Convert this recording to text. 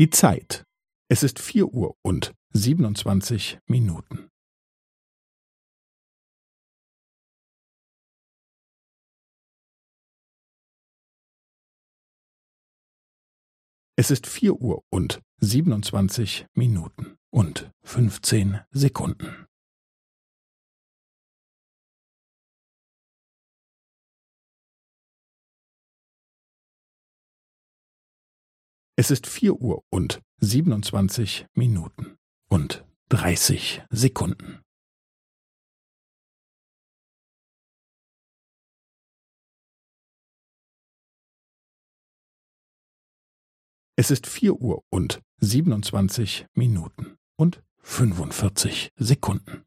Die Zeit. Es ist vier Uhr und siebenundzwanzig Minuten. Es ist vier Uhr und siebenundzwanzig Minuten und fünfzehn Sekunden. Es ist vier Uhr und siebenundzwanzig Minuten und dreißig Sekunden. Es ist vier Uhr und siebenundzwanzig Minuten und fünfundvierzig Sekunden.